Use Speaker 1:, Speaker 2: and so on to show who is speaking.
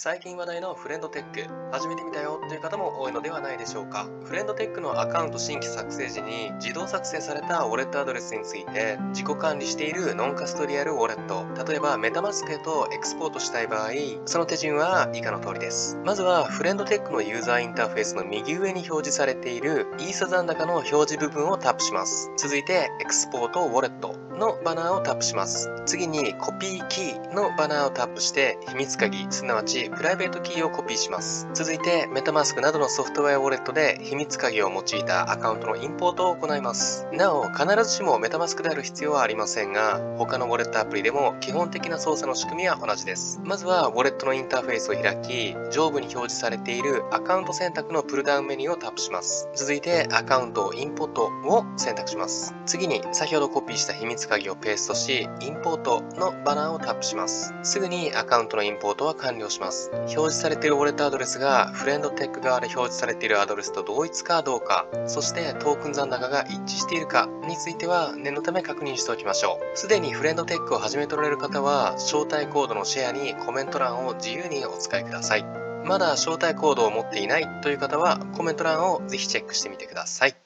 Speaker 1: 最近話題のフレンドテック始めてみたよという方も多いのではないでしょうか。フレンドテックのアカウント新規作成時に自動作成されたウォレットアドレスについて自己管理しているノンカストディアルウォレット例えばメタマスクへとエクスポートしたい場合その手順は以下の通りです。まずはフレンドテックのユーザーインターフェースの右上に表示されているイーサ残高の表示部分をタップします。続いて Export Wallet のバナーをタップします次に Copy Key のバナーをタップして秘密鍵すなわちプライベートキーをコピーします。続いて、メタマスクなどのソフトウェアウォレットで秘密鍵を用いたアカウントのインポートを行います。なお、必ずしもメタマスクである必要はありませんが、他のウォレットアプリでも基本的な操作の仕組みは同じです。まずは、ウォレットのインターフェースを開き、上部に表示されているアカウント選択のプルダウンメニューをタップします。続いて、アカウントインポートを選択します。次に、先ほどコピーした秘密鍵をペーストし、インポートのバナーをタップします。すぐにアカウントのインポートは完了します。表示されているウォレットアドレスがフレンドテック側で表示されているアドレスと同一かどうか、そしてトークン残高が一致しているかについては念のため確認しておきましょう。すでにフレンドテックを始めておられる方は、招待コードのシェアにコメント欄を自由にお使いください。まだ招待コードを持っていないという方はコメント欄をぜひチェックしてみてください。